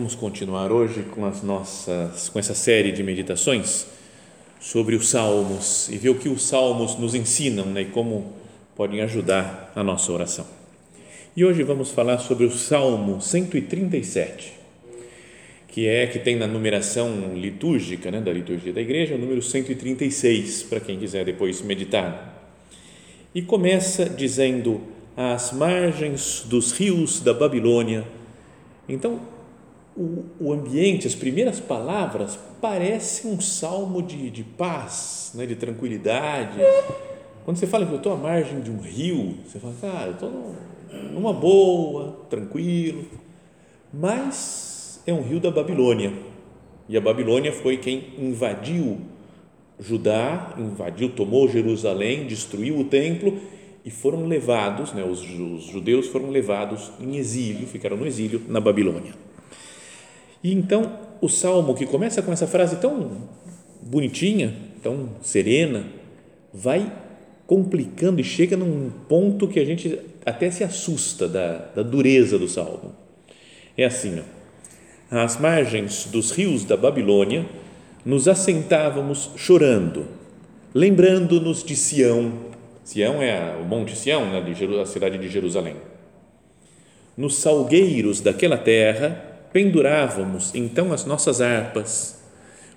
Vamos continuar hoje com as nossas com essa série de meditações sobre os salmos e ver o que os salmos nos ensinam, né, e como podem ajudar a nossa oração. E hoje vamos falar sobre o Salmo 137, que é que tem na numeração litúrgica, né, da liturgia da igreja, o número 136, para quem quiser depois meditar. E começa dizendo: às margens dos rios da Babilônia. Então, o, o ambiente, as primeiras palavras, parece um salmo de, de paz, né, de tranquilidade. Quando você fala que eu estou à margem de um rio, você fala, cara, eu estou numa boa, tranquilo. Mas é um rio da Babilônia. E a Babilônia foi quem invadiu Judá, invadiu, tomou Jerusalém, destruiu o templo e foram levados, né, os, os judeus foram levados em exílio, ficaram no exílio na Babilônia. E então o salmo que começa com essa frase tão bonitinha, tão serena, vai complicando e chega num ponto que a gente até se assusta da, da dureza do salmo. É assim, ó, às margens dos rios da Babilônia, nos assentávamos chorando, lembrando-nos de Sião. Sião é o Monte Sião, né, a cidade de Jerusalém. Nos salgueiros daquela terra, pendurávamos então as nossas harpas,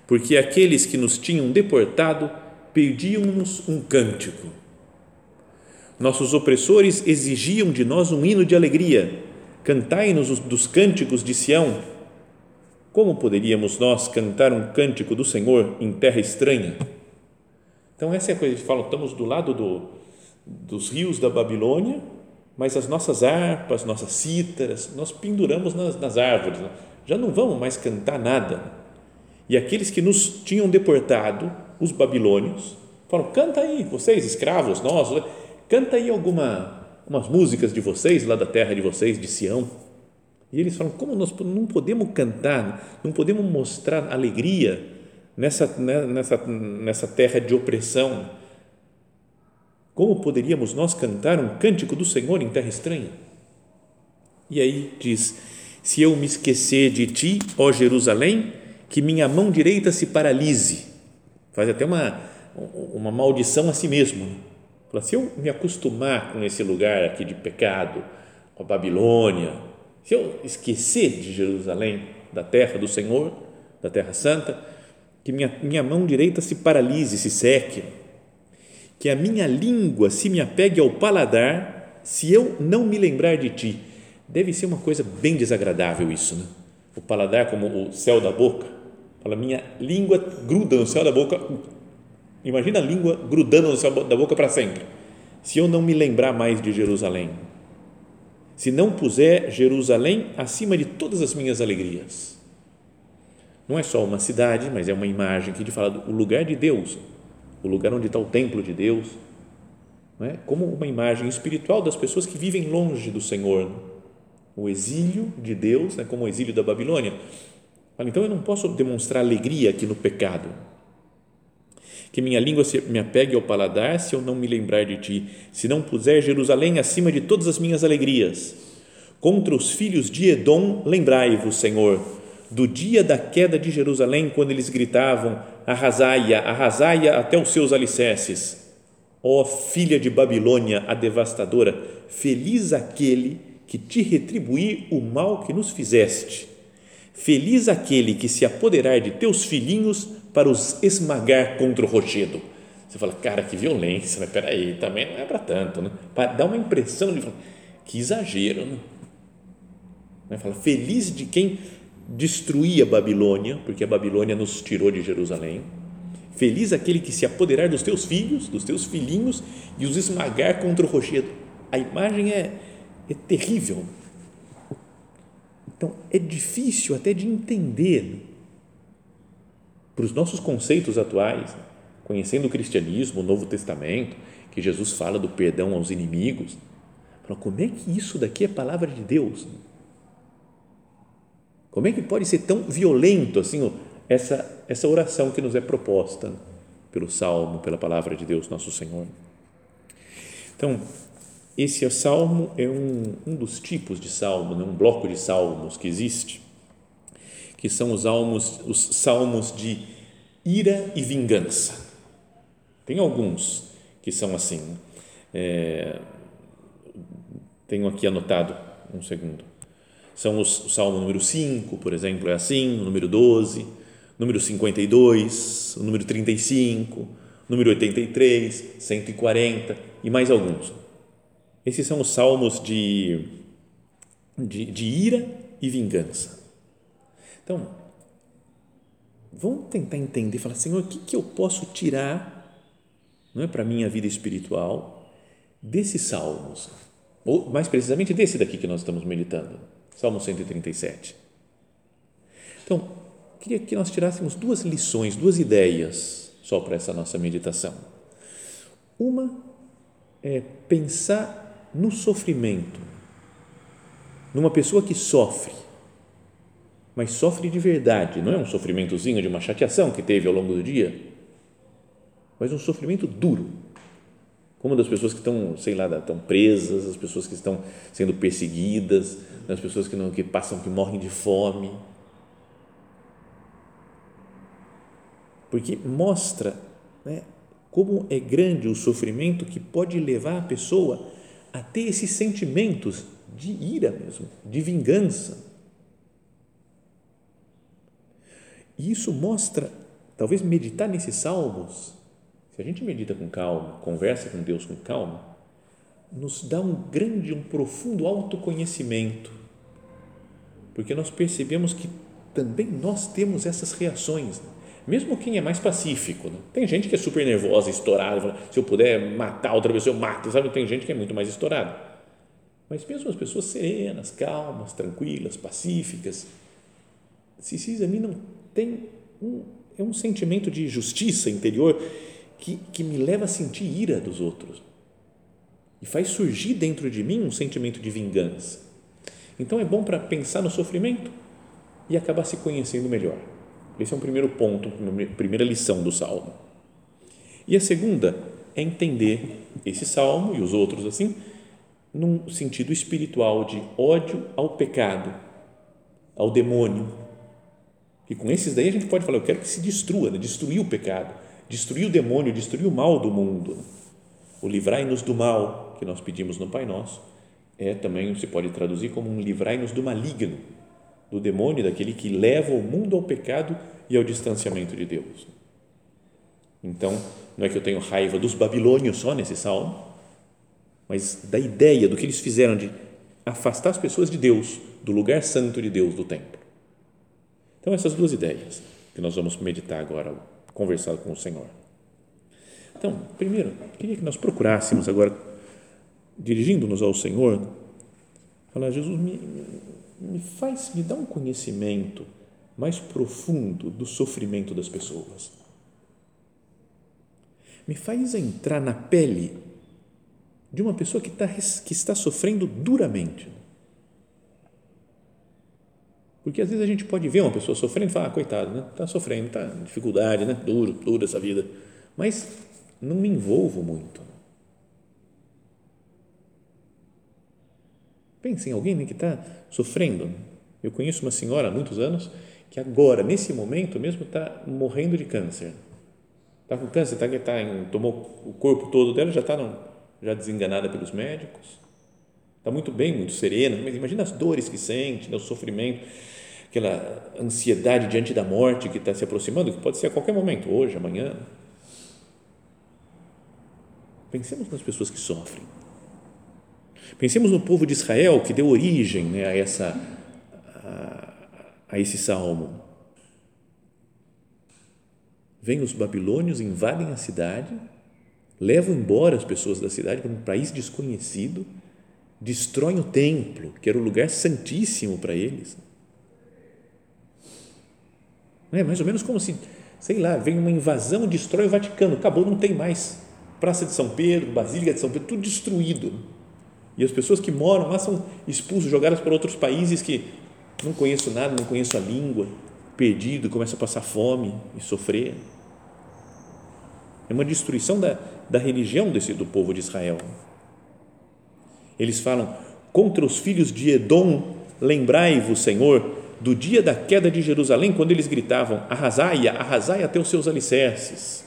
porque aqueles que nos tinham deportado pediam-nos um cântico. Nossos opressores exigiam de nós um hino de alegria. Cantai-nos dos cânticos de Sião. Como poderíamos nós cantar um cântico do Senhor em terra estranha? Então, essa é a coisa que fala, estamos do lado do, dos rios da Babilônia mas as nossas harpas, nossas cítaras, nós penduramos nas, nas árvores, né? já não vamos mais cantar nada. E aqueles que nos tinham deportado, os babilônios, falam: canta aí, vocês, escravos nossos, canta aí alguma umas músicas de vocês, lá da terra de vocês, de Sião. E eles falam: como nós não podemos cantar, não podemos mostrar alegria nessa, né, nessa, nessa terra de opressão? Como poderíamos nós cantar um cântico do Senhor em terra estranha? E aí diz: Se eu me esquecer de ti, ó Jerusalém, que minha mão direita se paralise. Faz até uma, uma maldição a si mesmo. Né? Fala, se eu me acostumar com esse lugar aqui de pecado, com a Babilônia, se eu esquecer de Jerusalém, da terra do Senhor, da terra santa, que minha, minha mão direita se paralise, se seque que a minha língua se me apegue ao paladar se eu não me lembrar de ti. Deve ser uma coisa bem desagradável isso, né? O paladar como o céu da boca. Fala, minha língua gruda no céu da boca. Imagina a língua grudando no céu da boca para sempre. Se eu não me lembrar mais de Jerusalém. Se não puser Jerusalém acima de todas as minhas alegrias. Não é só uma cidade, mas é uma imagem que te fala do lugar de Deus o lugar onde está o templo de Deus, é? como uma imagem espiritual das pessoas que vivem longe do Senhor. O exílio de Deus, né? como o exílio da Babilônia. Então eu não posso demonstrar alegria aqui no pecado. Que minha língua me apegue ao paladar se eu não me lembrar de ti, se não puser Jerusalém acima de todas as minhas alegrias. Contra os filhos de Edom, lembrai-vos, Senhor, do dia da queda de Jerusalém, quando eles gritavam: arrasai-a, arrasai-a até os seus alicerces. Ó oh, filha de Babilônia, a devastadora, feliz aquele que te retribuir o mal que nos fizeste. Feliz aquele que se apoderar de teus filhinhos para os esmagar contra o rochedo. Você fala, cara, que violência, mas peraí, também não é para tanto, né? Para dar uma impressão de que exagero, né? Fala, feliz de quem destruía a Babilônia, porque a Babilônia nos tirou de Jerusalém. Feliz aquele que se apoderar dos teus filhos, dos teus filhinhos e os esmagar contra o rochedo. A imagem é, é terrível. Então, é difícil até de entender para os nossos conceitos atuais, conhecendo o cristianismo, o Novo Testamento, que Jesus fala do perdão aos inimigos. Como é que isso daqui é palavra de Deus? Como é que pode ser tão violento assim essa, essa oração que nos é proposta pelo Salmo, pela palavra de Deus, nosso Senhor? Então, esse salmo é um, um dos tipos de salmo, né? um bloco de salmos que existe, que são os salmos, os salmos de ira e vingança. Tem alguns que são assim. É, tenho aqui anotado um segundo são os, o Salmo número 5, por exemplo, é assim, o número 12, número 52, o número 35, número 83, 140 e mais alguns. Esses são os salmos de, de, de ira e vingança. Então, vamos tentar entender, falar, Senhor, o que, que eu posso tirar não é, para a minha vida espiritual desses salmos? Ou, mais precisamente, desse daqui que nós estamos meditando Salmo 137. Então, queria que nós tirássemos duas lições, duas ideias só para essa nossa meditação. Uma é pensar no sofrimento, numa pessoa que sofre, mas sofre de verdade, não é um sofrimentozinho de uma chateação que teve ao longo do dia, mas um sofrimento duro, como das pessoas que estão, sei lá, estão presas, as pessoas que estão sendo perseguidas, as pessoas que, não, que passam, que morrem de fome. Porque mostra né, como é grande o sofrimento que pode levar a pessoa a ter esses sentimentos de ira mesmo, de vingança. E isso mostra, talvez meditar nesses salmos, se a gente medita com calma, conversa com Deus com calma, nos dá um grande, um profundo autoconhecimento, porque nós percebemos que também nós temos essas reações, mesmo quem é mais pacífico. Né? Tem gente que é super nervosa, estourada, fala, se eu puder matar outra pessoa, eu mato, sabe? Tem gente que é muito mais estourada. Mas mesmo as pessoas serenas, calmas, tranquilas, pacíficas, se se examinam, tem um, é um sentimento de justiça interior que, que me leva a sentir ira dos outros e faz surgir dentro de mim um sentimento de vingança. Então é bom para pensar no sofrimento e acabar se conhecendo melhor. Esse é um primeiro ponto, primeira lição do salmo. E a segunda é entender esse salmo e os outros assim, num sentido espiritual de ódio ao pecado, ao demônio. E com esses daí a gente pode falar, eu quero que se destrua, né? destruir o pecado destruir o demônio, destruir o mal do mundo. O livrai-nos do mal que nós pedimos no Pai Nosso é também se pode traduzir como um livrai-nos do maligno, do demônio, daquele que leva o mundo ao pecado e ao distanciamento de Deus. Então, não é que eu tenho raiva dos babilônios só nesse salmo, mas da ideia do que eles fizeram de afastar as pessoas de Deus, do lugar santo de Deus, do templo. Então, essas duas ideias que nós vamos meditar agora conversado com o Senhor. Então, primeiro, queria que nós procurássemos agora, dirigindo-nos ao Senhor, falar, Jesus, me, me faz, me dá um conhecimento mais profundo do sofrimento das pessoas. Me faz entrar na pele de uma pessoa que, tá, que está sofrendo duramente porque às vezes a gente pode ver uma pessoa sofrendo e falar, ah, coitado, né? Está sofrendo, está dificuldade, né? Duro, dura essa vida. Mas não me envolvo muito. Pense em alguém né, que está sofrendo. Eu conheço uma senhora há muitos anos que agora, nesse momento mesmo, está morrendo de câncer. Está com câncer, tá, tá em, tomou o corpo todo dela, já está já desenganada pelos médicos. Está muito bem, muito serena, mas imagina as dores que sente, né, o sofrimento aquela ansiedade diante da morte que está se aproximando, que pode ser a qualquer momento, hoje, amanhã. Pensemos nas pessoas que sofrem. Pensemos no povo de Israel que deu origem né, a, essa, a, a esse salmo. Vêm os babilônios, invadem a cidade, levam embora as pessoas da cidade para um país desconhecido, destroem o templo, que era o lugar santíssimo para eles é mais ou menos como se, sei lá, vem uma invasão, destrói o Vaticano, acabou, não tem mais. Praça de São Pedro, Basílica de São Pedro, tudo destruído. E as pessoas que moram lá são expulsas, jogadas para outros países que não conheço nada, não conheço a língua, perdido, começa a passar fome e sofrer. É uma destruição da, da religião desse, do povo de Israel. Eles falam contra os filhos de Edom, lembrai-vos, Senhor, do dia da queda de Jerusalém, quando eles gritavam: arrasai arrasai até os seus alicerces.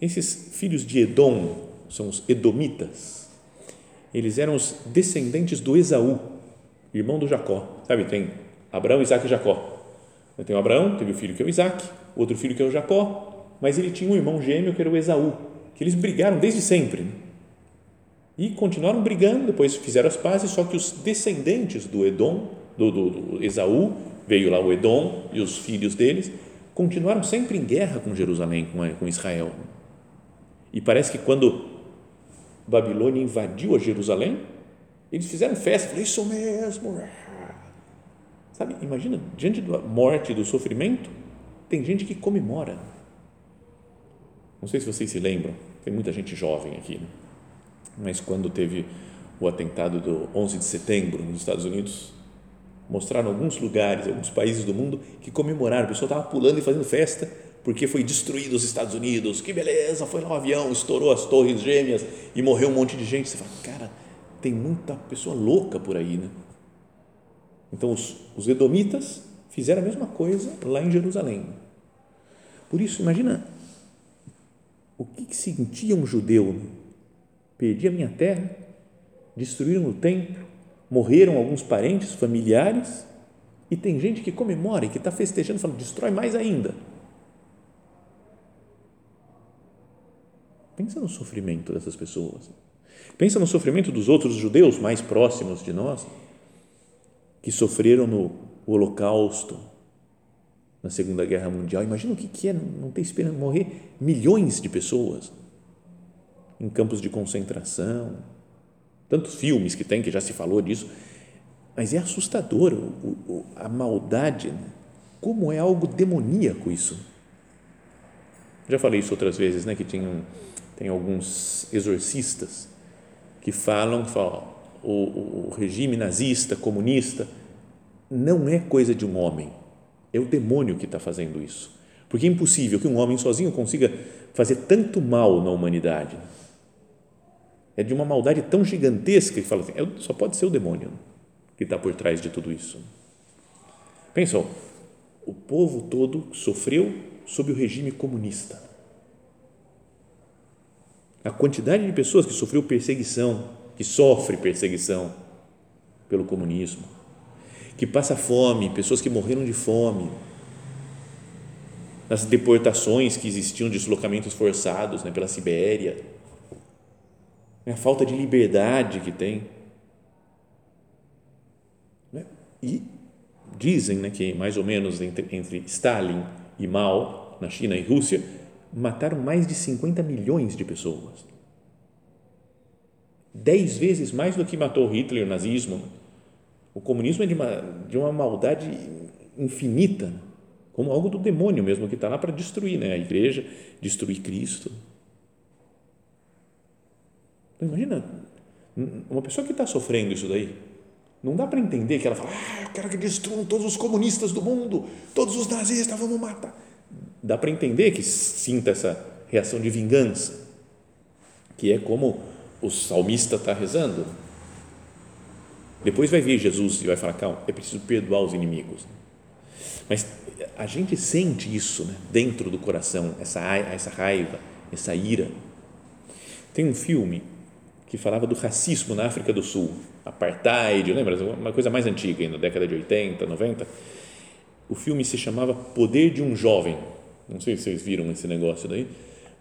Esses filhos de Edom são os Edomitas. Eles eram os descendentes do Esaú, irmão do Jacó. Sabe, tem Abraão, Isaac e Jacó. Tem o Abraão, teve o filho que é o Isaac, outro filho que é o Jacó, mas ele tinha um irmão gêmeo que era o Esaú, que eles brigaram desde sempre. E continuaram brigando, depois fizeram as pazes, só que os descendentes do Edom do, do, do Esaú, veio lá o Edom e os filhos deles, continuaram sempre em guerra com Jerusalém, com Israel. E parece que quando Babilônia invadiu a Jerusalém, eles fizeram festa, falaram, isso mesmo. Sabe, imagina, diante da morte, do sofrimento, tem gente que comemora. Não sei se vocês se lembram, tem muita gente jovem aqui, né? mas quando teve o atentado do 11 de setembro nos Estados Unidos, mostraram alguns lugares, alguns países do mundo que comemoraram, o pessoal estava pulando e fazendo festa porque foi destruído os Estados Unidos, que beleza, foi lá um avião, estourou as torres gêmeas e morreu um monte de gente. Você fala, cara, tem muita pessoa louca por aí, né? Então, os, os edomitas fizeram a mesma coisa lá em Jerusalém. Por isso, imagina o que, que sentia um judeu. Perdi a minha terra, destruíram o templo, morreram alguns parentes, familiares, e tem gente que comemora e que está festejando, falando, destrói mais ainda. Pensa no sofrimento dessas pessoas. Pensa no sofrimento dos outros judeus mais próximos de nós, que sofreram no Holocausto, na Segunda Guerra Mundial. Imagina o que é não ter esperança, morrer milhões de pessoas em campos de concentração tantos filmes que tem, que já se falou disso, mas é assustador a maldade, né? como é algo demoníaco isso. Já falei isso outras vezes, né, que tem, tem alguns exorcistas que falam, falam o, o regime nazista, comunista, não é coisa de um homem, é o demônio que está fazendo isso. Porque é impossível que um homem sozinho consiga fazer tanto mal na humanidade é de uma maldade tão gigantesca que fala assim, é só pode ser o demônio que está por trás de tudo isso. Pensou, o povo todo sofreu sob o regime comunista. A quantidade de pessoas que sofreu perseguição, que sofre perseguição pelo comunismo, que passa fome, pessoas que morreram de fome, nas deportações que existiam, deslocamentos forçados né, pela Sibéria, a falta de liberdade que tem. Né? E dizem né, que mais ou menos entre, entre Stalin e Mao, na China e Rússia, mataram mais de 50 milhões de pessoas. Dez vezes mais do que matou Hitler, o nazismo. O comunismo é de uma, de uma maldade infinita, como algo do demônio mesmo, que está lá para destruir né? a igreja, destruir Cristo. Imagina, uma pessoa que está sofrendo isso daí, não dá para entender que ela fala, ah, eu quero que destruam todos os comunistas do mundo, todos os nazistas, vamos matar. Dá para entender que sinta essa reação de vingança, que é como o salmista está rezando. Depois vai vir Jesus e vai falar, calma, é preciso perdoar os inimigos. Mas a gente sente isso né, dentro do coração, essa, essa raiva, essa ira. Tem um filme que falava do racismo na África do Sul, apartheid, lembra? Uma coisa mais antiga, na década de 80, 90. O filme se chamava Poder de um Jovem. Não sei se vocês viram esse negócio daí,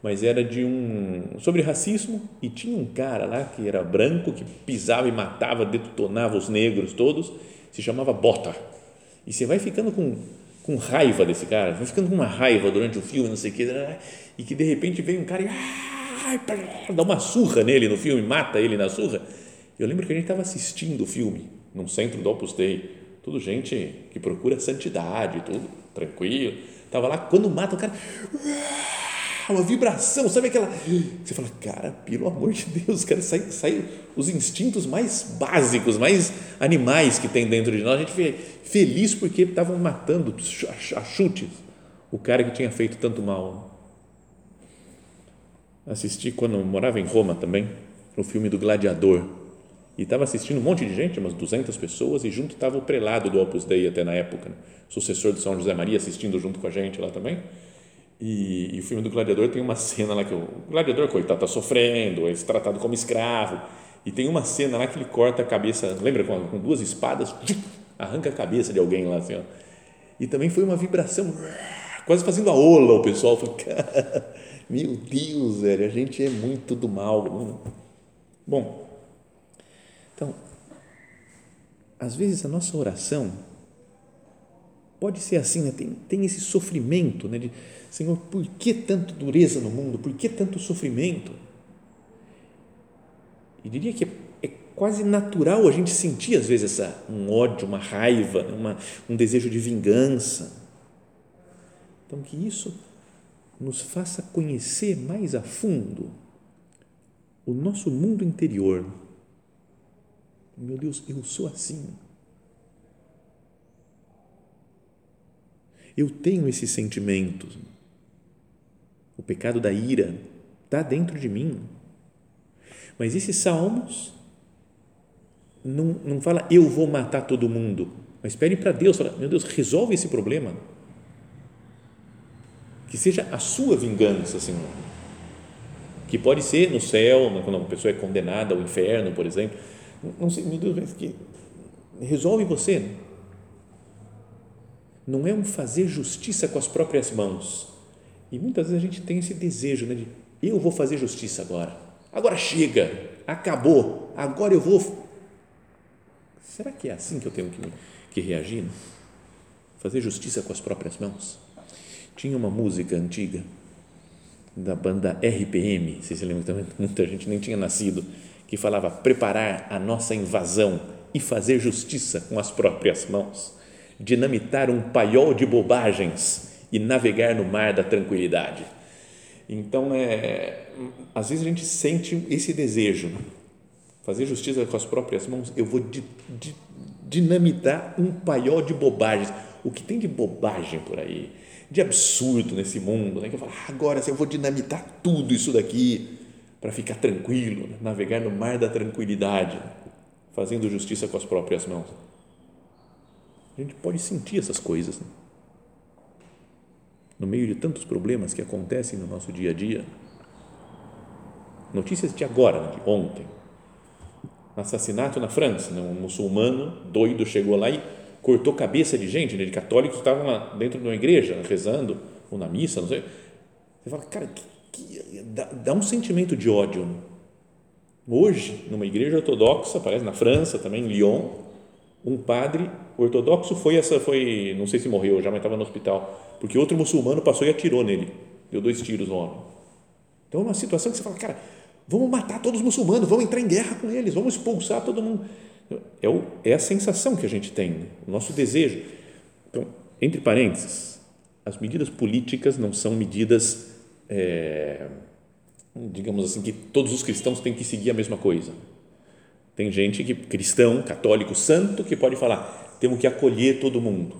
mas era de um sobre racismo e tinha um cara lá que era branco que pisava e matava, detonava os negros todos. Se chamava Bota. E você vai ficando com com raiva desse cara, vai ficando com uma raiva durante o filme, não sei o que, e que de repente vem um cara e dá uma surra nele no filme, mata ele na surra. Eu lembro que a gente estava assistindo o filme num centro do Opus Dei, tudo gente que procura santidade, tudo tranquilo. Estava lá, quando mata o cara, uma vibração, sabe aquela. Você fala, cara, pelo amor de Deus, cara, sai, sai os instintos mais básicos, mais animais que tem dentro de nós. A gente fica feliz porque estavam matando a chutes o cara que tinha feito tanto mal. Assisti quando morava em Roma também, o filme do Gladiador. E estava assistindo um monte de gente, umas 200 pessoas, e junto estava o prelado do Opus Dei até na época, né? sucessor de São José Maria, assistindo junto com a gente lá também. E, e, o filme do Gladiador tem uma cena lá que o, gladiador, coitado, está sofrendo, é tratado como escravo. E tem uma cena lá que ele corta a cabeça, lembra, com, com duas espadas, arranca a cabeça de alguém lá assim. Ó. E também foi uma vibração, quase fazendo a ola o pessoal. Falei, cara, meu Deus, velho, a gente é muito do mal. Bom, então, às vezes a nossa oração pode ser assim, né? tem, tem esse sofrimento né? de Senhor, por que tanta dureza no mundo? Por que tanto sofrimento? E diria que é, é quase natural a gente sentir às vezes essa, um ódio, uma raiva, uma, um desejo de vingança. Então, que isso nos faça conhecer mais a fundo o nosso mundo interior. Meu Deus, eu sou assim. Eu tenho esses sentimentos o pecado da ira está dentro de mim. Mas esses salmos não, não fala eu vou matar todo mundo, mas pede para Deus, fala, meu Deus, resolve esse problema. Que seja a sua vingança, Senhor. Que pode ser no céu, quando uma pessoa é condenada ao inferno, por exemplo. Não sei, Deus, mas que resolve você. Não é um fazer justiça com as próprias mãos e muitas vezes a gente tem esse desejo né, de eu vou fazer justiça agora. Agora chega, acabou, agora eu vou. Será que é assim que eu tenho que, que reagir? Fazer justiça com as próprias mãos? Tinha uma música antiga da banda RPM, se se lembra também, muita gente nem tinha nascido, que falava preparar a nossa invasão e fazer justiça com as próprias mãos, dinamitar um paiol de bobagens e navegar no mar da tranquilidade. Então, é, às vezes a gente sente esse desejo, né? fazer justiça com as próprias mãos, eu vou di, di, dinamitar um paiol de bobagens. O que tem de bobagem por aí, de absurdo nesse mundo, né? que eu falo, ah, agora eu vou dinamitar tudo isso daqui para ficar tranquilo, né? navegar no mar da tranquilidade, fazendo justiça com as próprias mãos. A gente pode sentir essas coisas. Né? no meio de tantos problemas que acontecem no nosso dia a dia. Notícias de agora, de ontem. Assassinato na França, né? um muçulmano doido chegou lá e cortou cabeça de gente, né? de católicos que estavam lá dentro de uma igreja, rezando, ou na missa, não sei. Você fala, cara, que, que, dá, dá, um sentimento de ódio. Hoje, numa igreja ortodoxa, parece na França também, em Lyon, um padre ortodoxo foi essa foi não sei se morreu já mas estava no hospital porque outro muçulmano passou e atirou nele deu dois tiros no homem então é uma situação que você fala cara vamos matar todos os muçulmanos vamos entrar em guerra com eles vamos expulsar todo mundo é, o, é a sensação que a gente tem né? o nosso desejo então entre parênteses as medidas políticas não são medidas é, digamos assim que todos os cristãos têm que seguir a mesma coisa tem gente que cristão, católico, santo que pode falar, temos que acolher todo mundo.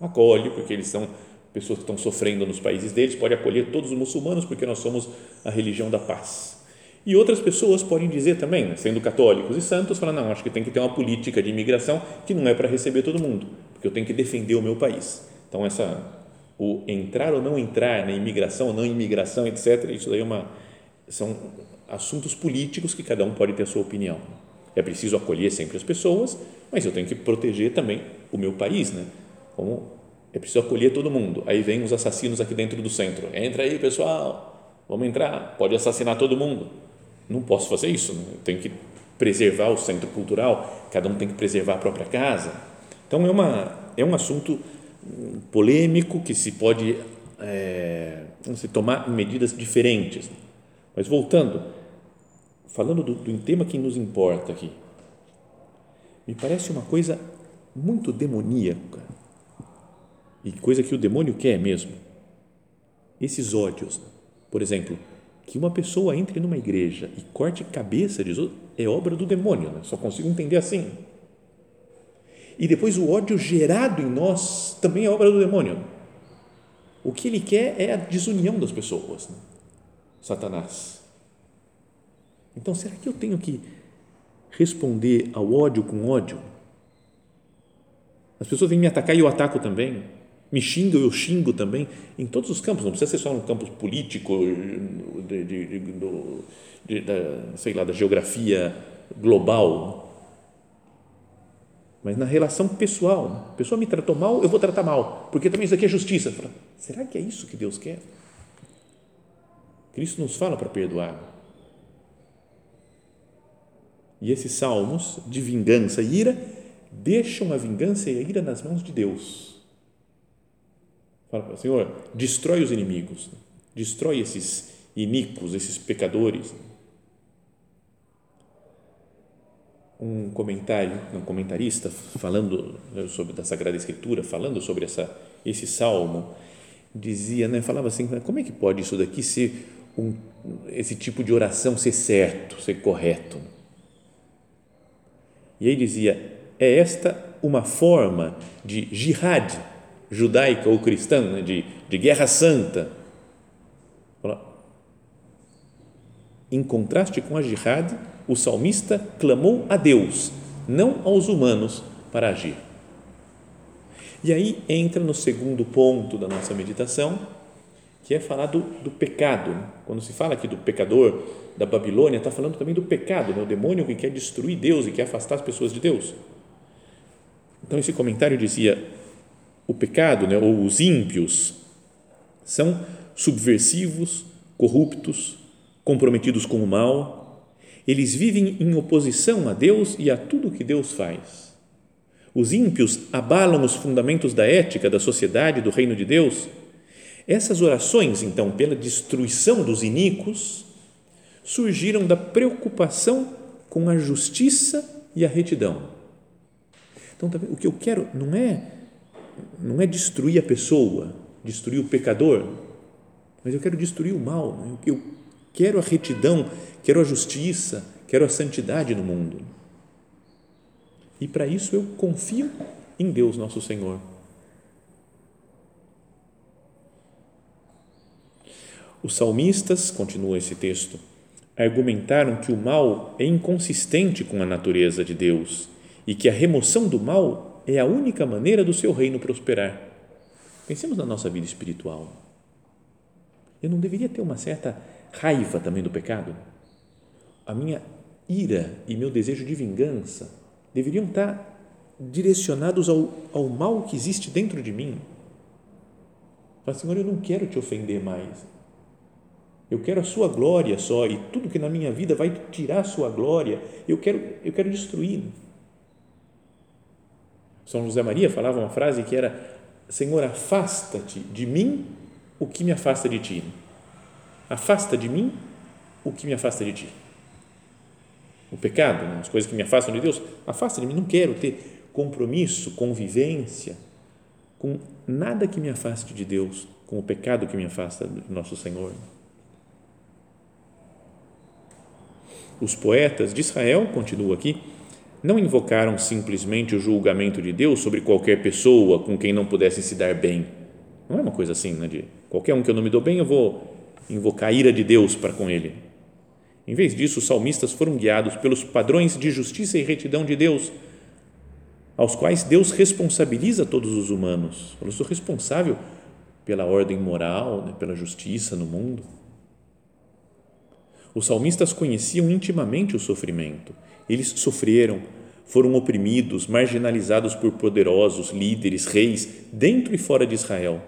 Acolhe porque eles são pessoas que estão sofrendo nos países deles, pode acolher todos os muçulmanos porque nós somos a religião da paz. E outras pessoas podem dizer também, sendo católicos e santos, falar não, acho que tem que ter uma política de imigração que não é para receber todo mundo, porque eu tenho que defender o meu país. Então essa o entrar ou não entrar na imigração ou não imigração, etc. Isso daí é uma são assuntos políticos que cada um pode ter a sua opinião. É preciso acolher sempre as pessoas, mas eu tenho que proteger também o meu país, né? Como é preciso acolher todo mundo. Aí vem os assassinos aqui dentro do centro. Entra aí, pessoal, vamos entrar, pode assassinar todo mundo. Não posso fazer isso, né? eu tenho que preservar o centro cultural, cada um tem que preservar a própria casa. Então é, uma, é um assunto polêmico que se pode é, se tomar medidas diferentes. Mas voltando, falando do, do tema que nos importa aqui, me parece uma coisa muito demoníaca e coisa que o demônio quer mesmo. Esses ódios, por exemplo, que uma pessoa entre numa igreja e corte cabeça de outros é obra do demônio, né? só consigo entender assim. E depois o ódio gerado em nós também é obra do demônio. O que ele quer é a desunião das pessoas, né? Satanás. Então, será que eu tenho que responder ao ódio com ódio? As pessoas vêm me atacar e eu ataco também. Me xingam, eu xingo também. Em todos os campos, não precisa ser só no campo político, de, de, de, de da, sei lá, da geografia global. Mas na relação pessoal, a pessoa me tratou mal, eu vou tratar mal, porque também isso aqui é justiça. Falo, será que é isso que Deus quer? Cristo nos fala para perdoar. E esses salmos de vingança e ira deixam a vingança e a ira nas mãos de Deus. Fala, Senhor, destrói os inimigos, destrói esses iníquos, esses pecadores um comentário, um comentarista falando né, sobre da Sagrada Escritura, falando sobre essa esse salmo, dizia, né, falava assim, como é que pode isso daqui ser um, esse tipo de oração ser certo, ser correto? E aí dizia, é esta uma forma de jihad judaica ou cristã, né, de, de guerra santa. Em contraste com a jihad, o salmista clamou a Deus, não aos humanos, para agir. E aí entra no segundo ponto da nossa meditação, que é falar do, do pecado. Quando se fala aqui do pecador da Babilônia, está falando também do pecado, né? o demônio que quer destruir Deus e quer afastar as pessoas de Deus. Então, esse comentário dizia: o pecado, né, ou os ímpios, são subversivos, corruptos, comprometidos com o mal, eles vivem em oposição a Deus e a tudo que Deus faz. Os ímpios abalam os fundamentos da ética, da sociedade, do reino de Deus. Essas orações, então, pela destruição dos iníquos, surgiram da preocupação com a justiça e a retidão. Então, tá o que eu quero não é não é destruir a pessoa, destruir o pecador, mas eu quero destruir o mal. Né? Eu quero a retidão quero a justiça, quero a santidade no mundo. E para isso eu confio em Deus, nosso Senhor. Os salmistas, continua esse texto, argumentaram que o mal é inconsistente com a natureza de Deus e que a remoção do mal é a única maneira do seu reino prosperar. Pensemos na nossa vida espiritual. Eu não deveria ter uma certa raiva também do pecado? a minha ira e meu desejo de vingança deveriam estar direcionados ao, ao mal que existe dentro de mim. Fala, Senhor, eu não quero te ofender mais. Eu quero a sua glória só e tudo que na minha vida vai tirar a sua glória, eu quero, eu quero destruir. São José Maria falava uma frase que era: Senhor, afasta-te de mim o que me afasta de ti. Afasta de mim o que me afasta de ti o pecado, né? as coisas que me afastam de Deus, afasta de mim, não quero ter compromisso, convivência com nada que me afaste de Deus, com o pecado que me afasta do nosso Senhor. Os poetas de Israel, continua aqui, não invocaram simplesmente o julgamento de Deus sobre qualquer pessoa com quem não pudesse se dar bem. Não é uma coisa assim, né? De qualquer um que eu não me dou bem, eu vou invocar a ira de Deus para com ele em vez disso, os salmistas foram guiados pelos padrões de justiça e retidão de Deus, aos quais Deus responsabiliza todos os humanos. Eu sou responsável pela ordem moral, né, pela justiça no mundo. Os salmistas conheciam intimamente o sofrimento. Eles sofreram, foram oprimidos, marginalizados por poderosos, líderes, reis, dentro e fora de Israel.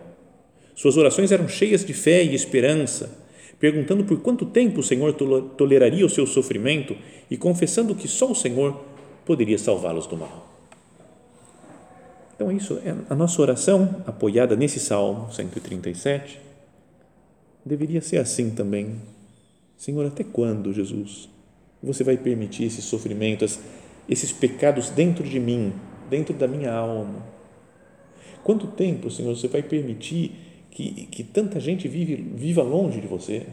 Suas orações eram cheias de fé e esperança, perguntando por quanto tempo o Senhor toleraria o seu sofrimento e confessando que só o Senhor poderia salvá-los do mal. Então, isso é a nossa oração, apoiada nesse Salmo 137, deveria ser assim também. Senhor, até quando, Jesus, você vai permitir esse sofrimento, esses pecados dentro de mim, dentro da minha alma? Quanto tempo, Senhor, você vai permitir que, que tanta gente vive, viva longe de você?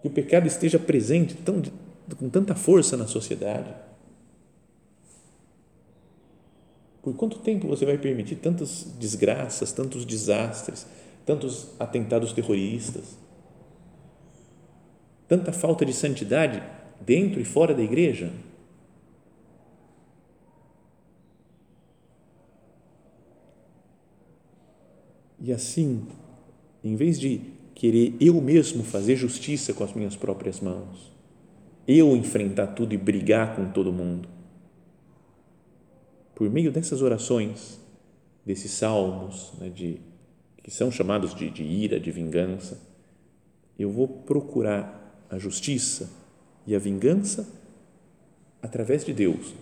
Que o pecado esteja presente tão, com tanta força na sociedade? Por quanto tempo você vai permitir tantas desgraças, tantos desastres, tantos atentados terroristas, tanta falta de santidade dentro e fora da igreja? E assim, em vez de querer eu mesmo fazer justiça com as minhas próprias mãos, eu enfrentar tudo e brigar com todo mundo, por meio dessas orações, desses salmos, né, de, que são chamados de, de ira, de vingança, eu vou procurar a justiça e a vingança através de Deus.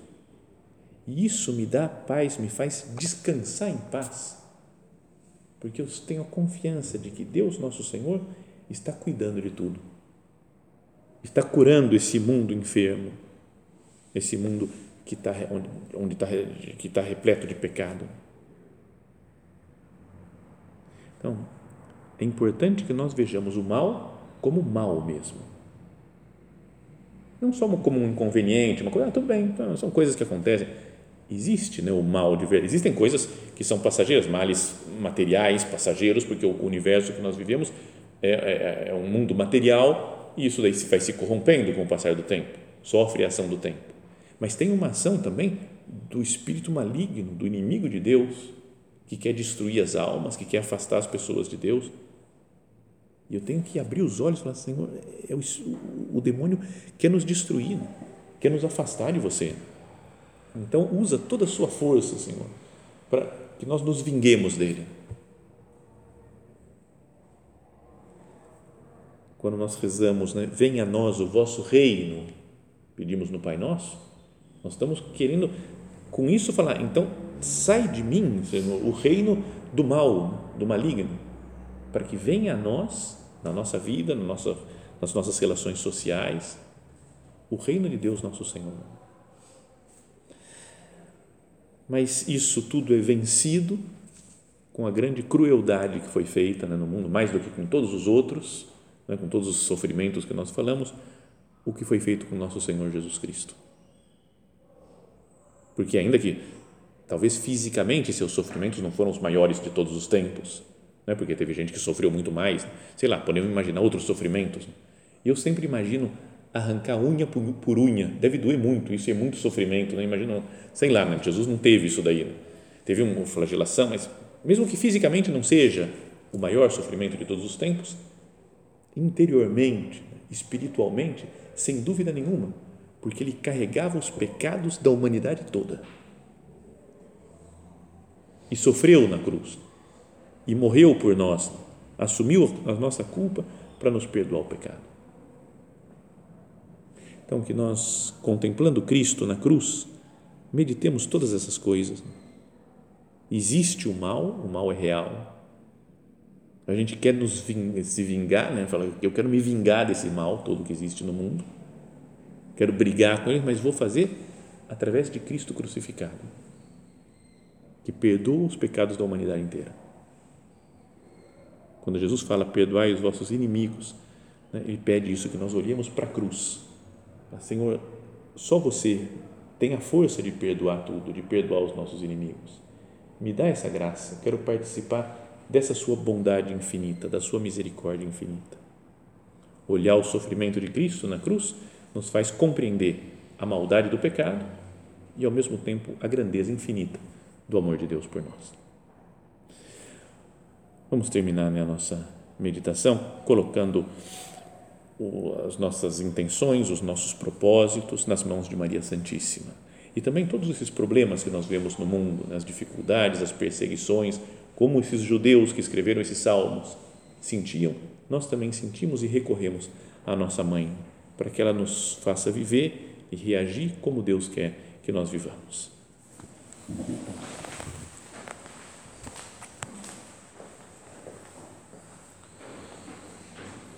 E isso me dá paz, me faz descansar em paz, porque eu tenho a confiança de que Deus, nosso Senhor, está cuidando de tudo, está curando esse mundo enfermo, esse mundo que está onde, onde está que está repleto de pecado. Então, é importante que nós vejamos o mal como mal mesmo. Não só como um inconveniente, uma coisa, ah, tudo bem, então, são coisas que acontecem. Existe né, o mal de verdade. Existem coisas que são passageiras, males materiais, passageiros, porque o universo que nós vivemos é, é, é um mundo material e isso daí vai se corrompendo com o passar do tempo, sofre a ação do tempo. Mas tem uma ação também do espírito maligno, do inimigo de Deus, que quer destruir as almas, que quer afastar as pessoas de Deus. E eu tenho que abrir os olhos e falar: Senhor, é o, o demônio quer nos destruir, quer nos afastar de você. Então, usa toda a sua força, Senhor, para que nós nos vinguemos dele. Quando nós rezamos, né, venha a nós o vosso reino, pedimos no Pai Nosso, nós estamos querendo, com isso, falar, então, sai de mim, Senhor, o reino do mal, do maligno, para que venha a nós, na nossa vida, na nossa, nas nossas relações sociais, o reino de Deus, nosso Senhor. Mas isso tudo é vencido com a grande crueldade que foi feita né, no mundo, mais do que com todos os outros, né, com todos os sofrimentos que nós falamos, o que foi feito com nosso Senhor Jesus Cristo porque ainda que talvez fisicamente seus sofrimentos não foram os maiores de todos os tempos, né? porque teve gente que sofreu muito mais, sei lá, podemos imaginar outros sofrimentos. E eu sempre imagino arrancar unha por, unha, deve doer muito, isso é muito sofrimento, né? imagina, sei lá, né? Jesus não teve isso daí, né? teve uma flagelação, mas mesmo que fisicamente não seja o maior sofrimento de todos os tempos, interiormente, espiritualmente, sem dúvida nenhuma, porque ele carregava os pecados da humanidade toda. E sofreu na cruz. E morreu por nós. Assumiu a nossa culpa para nos perdoar o pecado. Então, que nós, contemplando Cristo na cruz, meditemos todas essas coisas. Existe o mal, o mal é real. A gente quer nos se vingar, né? Fala, eu quero me vingar desse mal todo que existe no mundo quero brigar com ele, mas vou fazer através de Cristo crucificado, que perdoa os pecados da humanidade inteira. Quando Jesus fala, perdoai os vossos inimigos, né, ele pede isso, que nós olhemos para a cruz. Senhor, só você tem a força de perdoar tudo, de perdoar os nossos inimigos. Me dá essa graça, quero participar dessa sua bondade infinita, da sua misericórdia infinita. Olhar o sofrimento de Cristo na cruz nos faz compreender a maldade do pecado e, ao mesmo tempo, a grandeza infinita do amor de Deus por nós. Vamos terminar né, a nossa meditação colocando as nossas intenções, os nossos propósitos nas mãos de Maria Santíssima e também todos esses problemas que nós vemos no mundo, né? as dificuldades, as perseguições, como esses judeus que escreveram esses salmos sentiam, nós também sentimos e recorremos à nossa mãe, para que ela nos faça viver e reagir como Deus quer que nós vivamos.